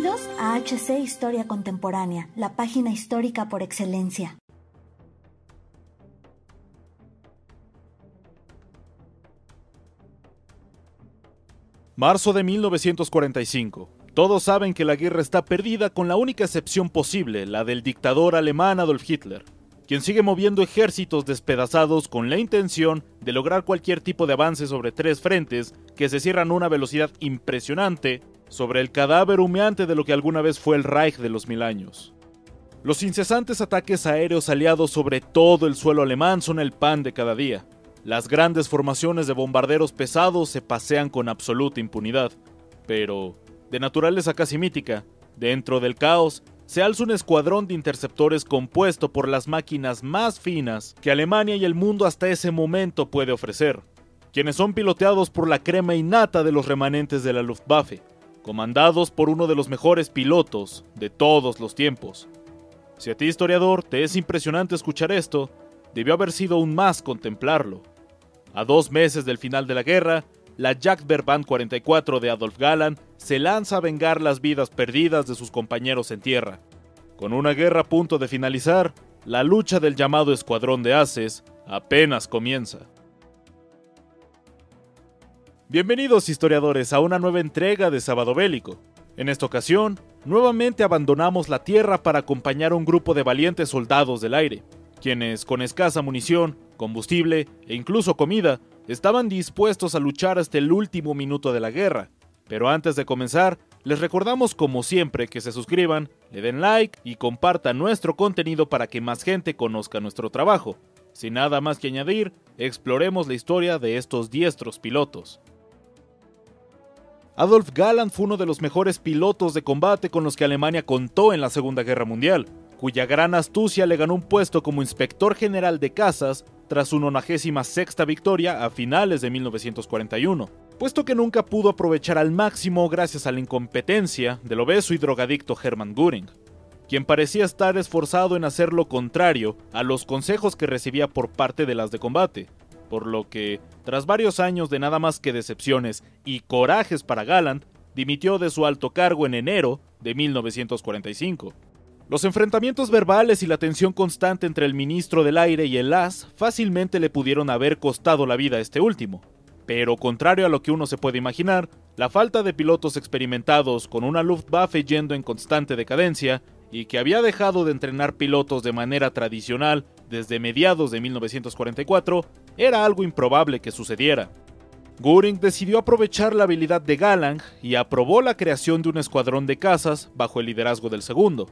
Bienvenidos a HC Historia Contemporánea, la página histórica por excelencia. Marzo de 1945. Todos saben que la guerra está perdida con la única excepción posible, la del dictador alemán Adolf Hitler, quien sigue moviendo ejércitos despedazados con la intención de lograr cualquier tipo de avance sobre tres frentes que se cierran a una velocidad impresionante sobre el cadáver humeante de lo que alguna vez fue el Reich de los mil años. Los incesantes ataques aéreos aliados sobre todo el suelo alemán son el pan de cada día. Las grandes formaciones de bombarderos pesados se pasean con absoluta impunidad. Pero, de naturaleza casi mítica, dentro del caos, se alza un escuadrón de interceptores compuesto por las máquinas más finas que Alemania y el mundo hasta ese momento puede ofrecer, quienes son piloteados por la crema innata de los remanentes de la Luftwaffe, comandados por uno de los mejores pilotos de todos los tiempos. Si a ti, historiador, te es impresionante escuchar esto, debió haber sido aún más contemplarlo. A dos meses del final de la guerra, la Jagdverband 44 de Adolf Galland se lanza a vengar las vidas perdidas de sus compañeros en tierra. Con una guerra a punto de finalizar, la lucha del llamado Escuadrón de Haces apenas comienza. Bienvenidos historiadores a una nueva entrega de Sábado Bélico. En esta ocasión, nuevamente abandonamos la Tierra para acompañar a un grupo de valientes soldados del aire, quienes con escasa munición, combustible e incluso comida, estaban dispuestos a luchar hasta el último minuto de la guerra. Pero antes de comenzar, les recordamos como siempre que se suscriban, le den like y compartan nuestro contenido para que más gente conozca nuestro trabajo. Sin nada más que añadir, exploremos la historia de estos diestros pilotos. Adolf Galland fue uno de los mejores pilotos de combate con los que Alemania contó en la Segunda Guerra Mundial, cuya gran astucia le ganó un puesto como inspector general de casas tras su 96 victoria a finales de 1941, puesto que nunca pudo aprovechar al máximo gracias a la incompetencia del obeso y drogadicto Hermann Göring, quien parecía estar esforzado en hacer lo contrario a los consejos que recibía por parte de las de combate, por lo que, tras varios años de nada más que decepciones y corajes para Galland, dimitió de su alto cargo en enero de 1945. Los enfrentamientos verbales y la tensión constante entre el ministro del aire y el AS fácilmente le pudieron haber costado la vida a este último. Pero contrario a lo que uno se puede imaginar, la falta de pilotos experimentados con una Luftwaffe yendo en constante decadencia y que había dejado de entrenar pilotos de manera tradicional desde mediados de 1944 era algo improbable que sucediera. Göring decidió aprovechar la habilidad de Galang y aprobó la creación de un escuadrón de cazas bajo el liderazgo del segundo,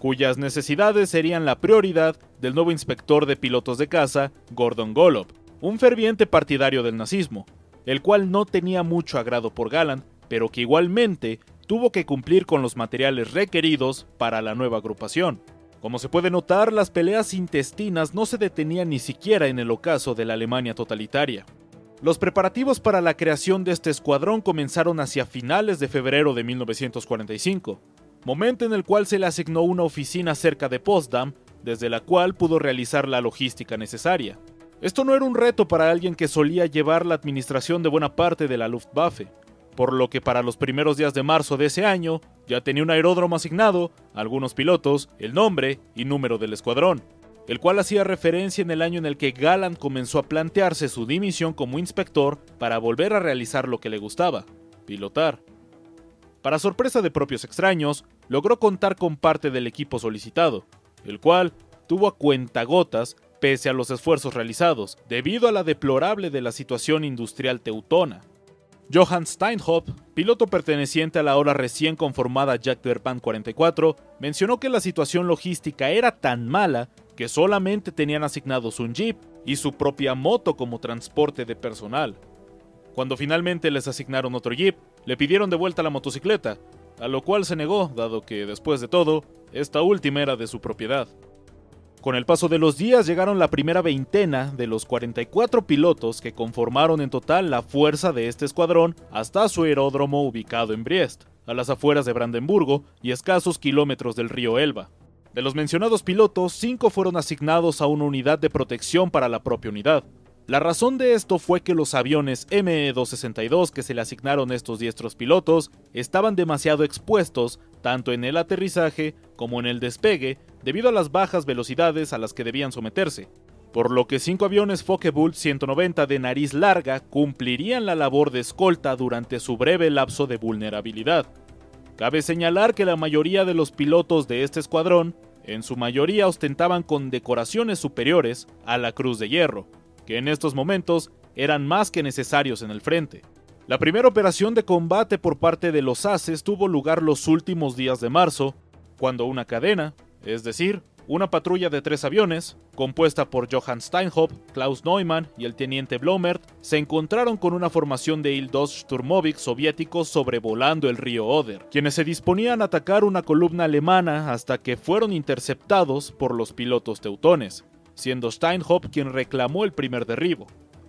cuyas necesidades serían la prioridad del nuevo inspector de pilotos de caza, Gordon Golob, un ferviente partidario del nazismo, el cual no tenía mucho agrado por Galland, pero que igualmente tuvo que cumplir con los materiales requeridos para la nueva agrupación. Como se puede notar, las peleas intestinas no se detenían ni siquiera en el ocaso de la Alemania totalitaria. Los preparativos para la creación de este escuadrón comenzaron hacia finales de febrero de 1945, momento en el cual se le asignó una oficina cerca de Potsdam, desde la cual pudo realizar la logística necesaria. Esto no era un reto para alguien que solía llevar la administración de buena parte de la Luftwaffe, por lo que para los primeros días de marzo de ese año ya tenía un aeródromo asignado, algunos pilotos, el nombre y número del escuadrón, el cual hacía referencia en el año en el que Galland comenzó a plantearse su dimisión como inspector para volver a realizar lo que le gustaba, pilotar. Para sorpresa de propios extraños, logró contar con parte del equipo solicitado, el cual tuvo a cuentagotas pese a los esfuerzos realizados, debido a la deplorable de la situación industrial teutona. Johann Steinhoff, piloto perteneciente a la ahora recién conformada Jagdverband 44, mencionó que la situación logística era tan mala que solamente tenían asignados un jeep y su propia moto como transporte de personal. Cuando finalmente les asignaron otro jeep, le pidieron de vuelta la motocicleta, a lo cual se negó, dado que, después de todo, esta última era de su propiedad. Con el paso de los días llegaron la primera veintena de los 44 pilotos que conformaron en total la fuerza de este escuadrón hasta su aeródromo ubicado en Briest, a las afueras de Brandenburgo y escasos kilómetros del río Elba. De los mencionados pilotos, cinco fueron asignados a una unidad de protección para la propia unidad. La razón de esto fue que los aviones ME-262 que se le asignaron a estos diestros pilotos estaban demasiado expuestos tanto en el aterrizaje como en el despegue debido a las bajas velocidades a las que debían someterse, por lo que cinco aviones Focke-Wulf 190 de nariz larga cumplirían la labor de escolta durante su breve lapso de vulnerabilidad. Cabe señalar que la mayoría de los pilotos de este escuadrón, en su mayoría ostentaban condecoraciones superiores a la Cruz de Hierro, que en estos momentos eran más que necesarios en el frente. La primera operación de combate por parte de los Ases tuvo lugar los últimos días de marzo, cuando una cadena, es decir, una patrulla de tres aviones, compuesta por Johann Steinhoff, Klaus Neumann y el teniente Blomert, se encontraron con una formación de Il-2 Sturmovik soviéticos sobrevolando el río Oder, quienes se disponían a atacar una columna alemana hasta que fueron interceptados por los pilotos teutones siendo Steinhoff quien reclamó el primer derribo,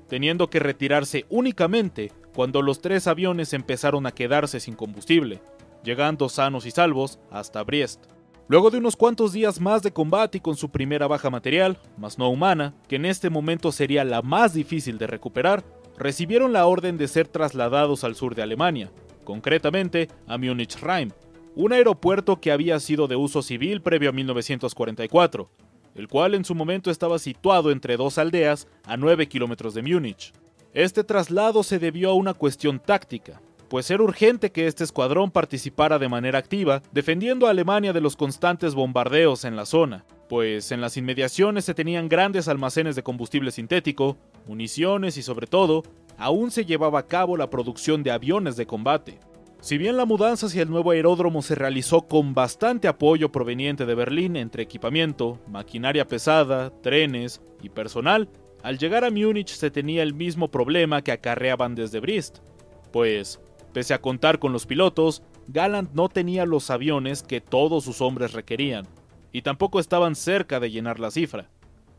teniendo que retirarse únicamente cuando los tres aviones empezaron a quedarse sin combustible, llegando sanos y salvos hasta Briest. Luego de unos cuantos días más de combate y con su primera baja material, más no humana, que en este momento sería la más difícil de recuperar, recibieron la orden de ser trasladados al sur de Alemania, concretamente a Munich-Rhein, un aeropuerto que había sido de uso civil previo a 1944, el cual en su momento estaba situado entre dos aldeas a 9 kilómetros de Múnich. Este traslado se debió a una cuestión táctica, pues era urgente que este escuadrón participara de manera activa defendiendo a Alemania de los constantes bombardeos en la zona, pues en las inmediaciones se tenían grandes almacenes de combustible sintético, municiones y sobre todo, aún se llevaba a cabo la producción de aviones de combate. Si bien la mudanza hacia el nuevo aeródromo se realizó con bastante apoyo proveniente de Berlín entre equipamiento, maquinaria pesada, trenes y personal, al llegar a Múnich se tenía el mismo problema que acarreaban desde Brest, pues, pese a contar con los pilotos, Galland no tenía los aviones que todos sus hombres requerían, y tampoco estaban cerca de llenar la cifra.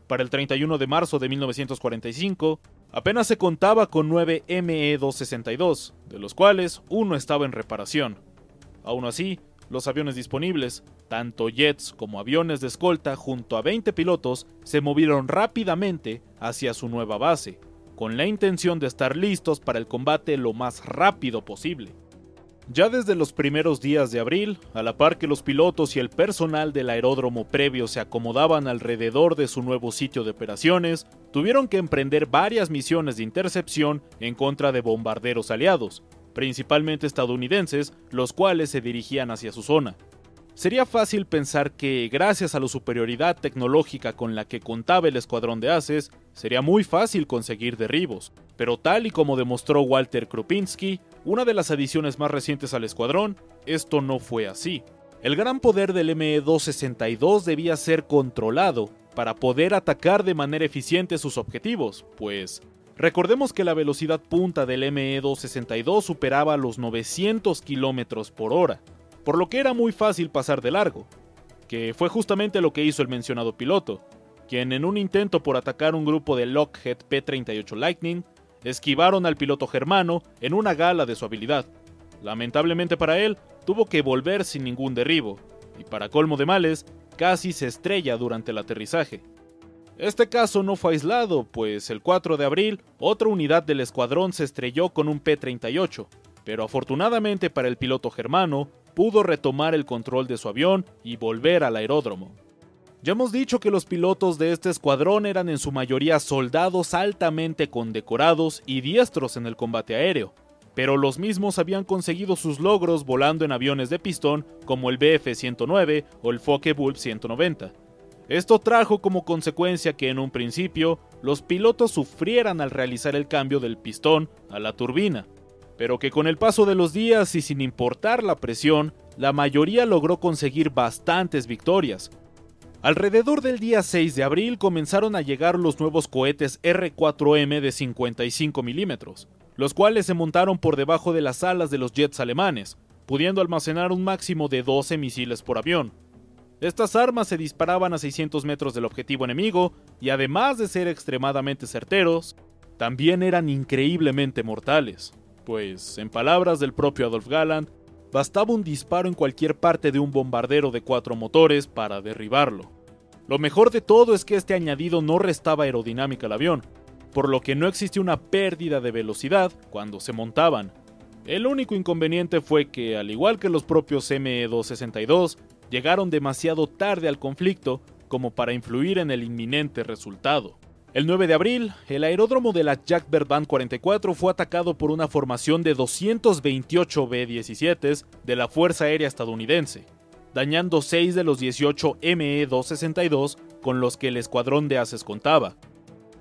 Para el 31 de marzo de 1945, Apenas se contaba con 9 ME-262, de los cuales uno estaba en reparación. Aún así, los aviones disponibles, tanto jets como aviones de escolta junto a 20 pilotos, se movieron rápidamente hacia su nueva base, con la intención de estar listos para el combate lo más rápido posible. Ya desde los primeros días de abril, a la par que los pilotos y el personal del aeródromo previo se acomodaban alrededor de su nuevo sitio de operaciones, tuvieron que emprender varias misiones de intercepción en contra de bombarderos aliados, principalmente estadounidenses, los cuales se dirigían hacia su zona. Sería fácil pensar que, gracias a la superioridad tecnológica con la que contaba el escuadrón de Aces, sería muy fácil conseguir derribos, pero tal y como demostró Walter Krupinski, una de las adiciones más recientes al escuadrón, esto no fue así. El gran poder del ME-262 debía ser controlado para poder atacar de manera eficiente sus objetivos, pues recordemos que la velocidad punta del ME-262 superaba los 900 km por hora, por lo que era muy fácil pasar de largo, que fue justamente lo que hizo el mencionado piloto, quien en un intento por atacar un grupo de Lockheed P-38 Lightning, esquivaron al piloto germano en una gala de su habilidad. Lamentablemente para él, tuvo que volver sin ningún derribo, y para colmo de males, casi se estrella durante el aterrizaje. Este caso no fue aislado, pues el 4 de abril otra unidad del escuadrón se estrelló con un P-38, pero afortunadamente para el piloto germano, pudo retomar el control de su avión y volver al aeródromo. Ya hemos dicho que los pilotos de este escuadrón eran en su mayoría soldados altamente condecorados y diestros en el combate aéreo, pero los mismos habían conseguido sus logros volando en aviones de pistón como el Bf-109 o el Focke-Wulf 190. Esto trajo como consecuencia que en un principio los pilotos sufrieran al realizar el cambio del pistón a la turbina, pero que con el paso de los días y sin importar la presión, la mayoría logró conseguir bastantes victorias. Alrededor del día 6 de abril comenzaron a llegar los nuevos cohetes R4M de 55 milímetros, los cuales se montaron por debajo de las alas de los jets alemanes, pudiendo almacenar un máximo de 12 misiles por avión. Estas armas se disparaban a 600 metros del objetivo enemigo y además de ser extremadamente certeros, también eran increíblemente mortales, pues, en palabras del propio Adolf Galland, bastaba un disparo en cualquier parte de un bombardero de cuatro motores para derribarlo. Lo mejor de todo es que este añadido no restaba aerodinámica al avión, por lo que no existía una pérdida de velocidad cuando se montaban. El único inconveniente fue que, al igual que los propios ME-262, llegaron demasiado tarde al conflicto como para influir en el inminente resultado. El 9 de abril, el aeródromo de la Jack Band 44 fue atacado por una formación de 228 B-17 de la Fuerza Aérea estadounidense, dañando 6 de los 18 ME-262 con los que el escuadrón de Ases contaba.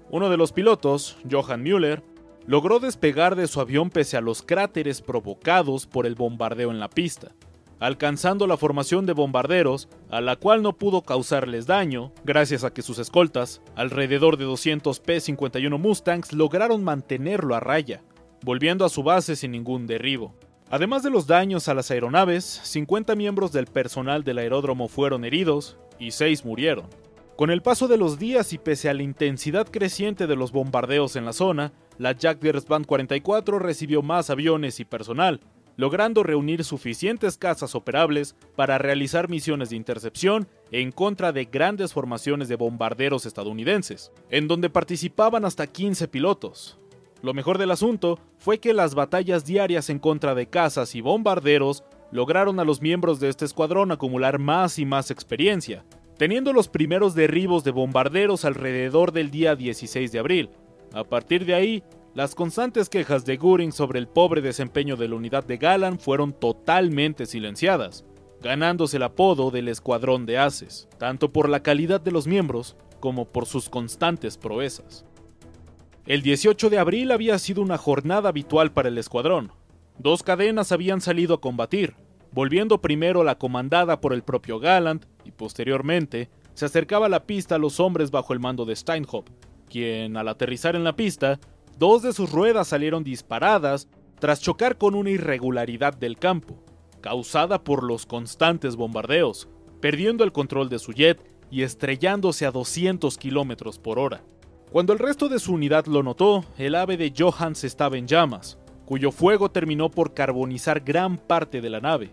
Uno de los pilotos, Johann Müller, logró despegar de su avión pese a los cráteres provocados por el bombardeo en la pista alcanzando la formación de bombarderos, a la cual no pudo causarles daño, gracias a que sus escoltas, alrededor de 200 P-51 Mustangs, lograron mantenerlo a raya, volviendo a su base sin ningún derribo. Además de los daños a las aeronaves, 50 miembros del personal del aeródromo fueron heridos y 6 murieron. Con el paso de los días y pese a la intensidad creciente de los bombardeos en la zona, la Jack Band 44 recibió más aviones y personal, logrando reunir suficientes casas operables para realizar misiones de intercepción en contra de grandes formaciones de bombarderos estadounidenses, en donde participaban hasta 15 pilotos. Lo mejor del asunto fue que las batallas diarias en contra de casas y bombarderos lograron a los miembros de este escuadrón acumular más y más experiencia, teniendo los primeros derribos de bombarderos alrededor del día 16 de abril. A partir de ahí, las constantes quejas de Goering sobre el pobre desempeño de la unidad de Galan fueron totalmente silenciadas, ganándose el apodo del Escuadrón de Haces, tanto por la calidad de los miembros como por sus constantes proezas. El 18 de abril había sido una jornada habitual para el escuadrón. Dos cadenas habían salido a combatir, volviendo primero la comandada por el propio Gallant y posteriormente se acercaba a la pista a los hombres bajo el mando de Steinhoff, quien al aterrizar en la pista Dos de sus ruedas salieron disparadas tras chocar con una irregularidad del campo, causada por los constantes bombardeos, perdiendo el control de su jet y estrellándose a 200 km por hora. Cuando el resto de su unidad lo notó, el ave de Johans estaba en llamas, cuyo fuego terminó por carbonizar gran parte de la nave.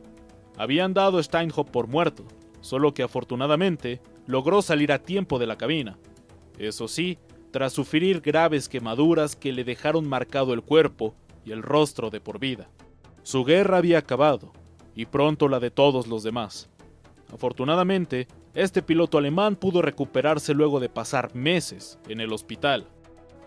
Habían dado a Steinhoff por muerto, solo que afortunadamente logró salir a tiempo de la cabina. Eso sí, tras sufrir graves quemaduras que le dejaron marcado el cuerpo y el rostro de por vida. Su guerra había acabado, y pronto la de todos los demás. Afortunadamente, este piloto alemán pudo recuperarse luego de pasar meses en el hospital.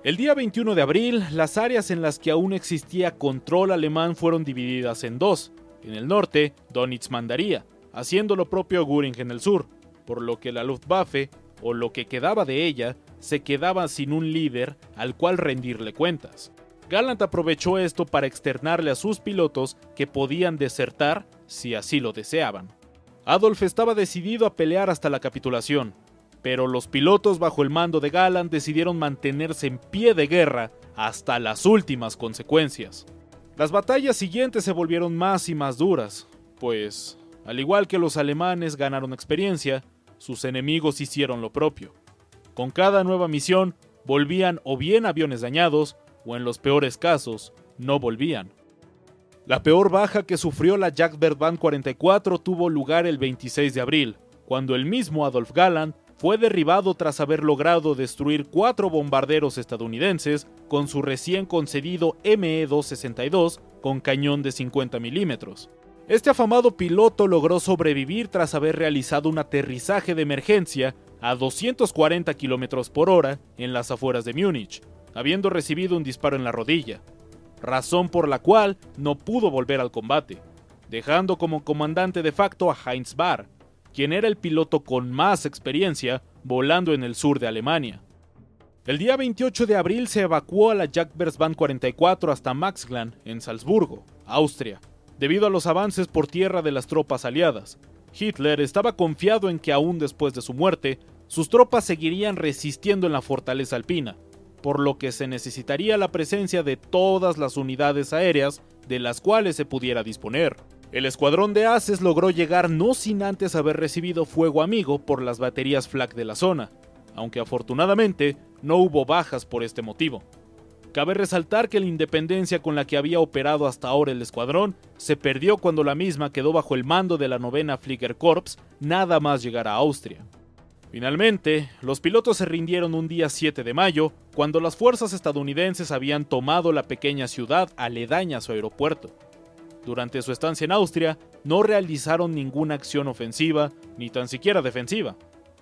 El día 21 de abril, las áreas en las que aún existía control alemán fueron divididas en dos. En el norte, Donitz mandaría, haciendo lo propio Göring en el sur, por lo que la Luftwaffe, o lo que quedaba de ella, se quedaba sin un líder al cual rendirle cuentas. Gallant aprovechó esto para externarle a sus pilotos que podían desertar si así lo deseaban. Adolf estaba decidido a pelear hasta la capitulación, pero los pilotos bajo el mando de Gallant decidieron mantenerse en pie de guerra hasta las últimas consecuencias. Las batallas siguientes se volvieron más y más duras, pues, al igual que los alemanes ganaron experiencia, sus enemigos hicieron lo propio. Con cada nueva misión, volvían o bien aviones dañados, o en los peores casos, no volvían. La peor baja que sufrió la Jack Band 44 tuvo lugar el 26 de abril, cuando el mismo Adolf Galland fue derribado tras haber logrado destruir cuatro bombarderos estadounidenses con su recién concedido ME-262 con cañón de 50 milímetros. Este afamado piloto logró sobrevivir tras haber realizado un aterrizaje de emergencia a 240 km por hora en las afueras de Múnich, habiendo recibido un disparo en la rodilla, razón por la cual no pudo volver al combate, dejando como comandante de facto a Heinz Barr, quien era el piloto con más experiencia volando en el sur de Alemania. El día 28 de abril se evacuó a la Band 44 hasta Maxglan, en Salzburgo, Austria, debido a los avances por tierra de las tropas aliadas. Hitler estaba confiado en que aún después de su muerte, sus tropas seguirían resistiendo en la fortaleza alpina, por lo que se necesitaría la presencia de todas las unidades aéreas de las cuales se pudiera disponer. El escuadrón de Aces logró llegar no sin antes haber recibido fuego amigo por las baterías flak de la zona, aunque afortunadamente no hubo bajas por este motivo. Cabe resaltar que la independencia con la que había operado hasta ahora el escuadrón se perdió cuando la misma quedó bajo el mando de la novena Flieger Corps nada más llegar a Austria. Finalmente, los pilotos se rindieron un día 7 de mayo, cuando las fuerzas estadounidenses habían tomado la pequeña ciudad aledaña a su aeropuerto. Durante su estancia en Austria, no realizaron ninguna acción ofensiva, ni tan siquiera defensiva.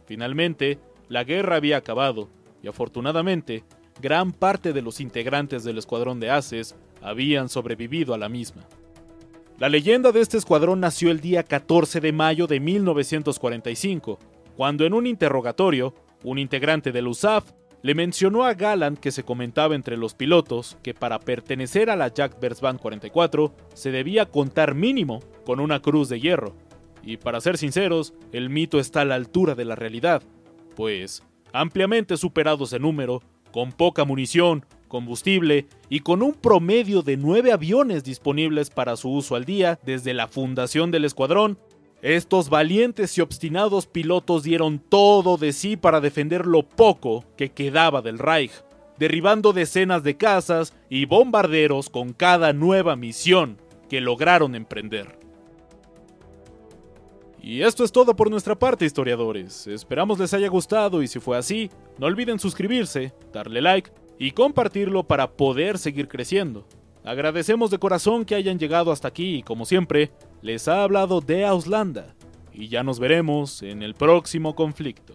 Finalmente, la guerra había acabado, y afortunadamente, gran parte de los integrantes del escuadrón de Aces habían sobrevivido a la misma. La leyenda de este escuadrón nació el día 14 de mayo de 1945, cuando en un interrogatorio, un integrante del USAF le mencionó a Gallant que se comentaba entre los pilotos que para pertenecer a la Jack Band 44 se debía contar mínimo con una cruz de hierro. Y para ser sinceros, el mito está a la altura de la realidad, pues, ampliamente superados en número, con poca munición, combustible y con un promedio de nueve aviones disponibles para su uso al día desde la fundación del escuadrón, estos valientes y obstinados pilotos dieron todo de sí para defender lo poco que quedaba del Reich, derribando decenas de casas y bombarderos con cada nueva misión que lograron emprender. Y esto es todo por nuestra parte, historiadores. Esperamos les haya gustado y si fue así, no olviden suscribirse, darle like y compartirlo para poder seguir creciendo. Agradecemos de corazón que hayan llegado hasta aquí y como siempre, les ha hablado de Auslanda. Y ya nos veremos en el próximo conflicto.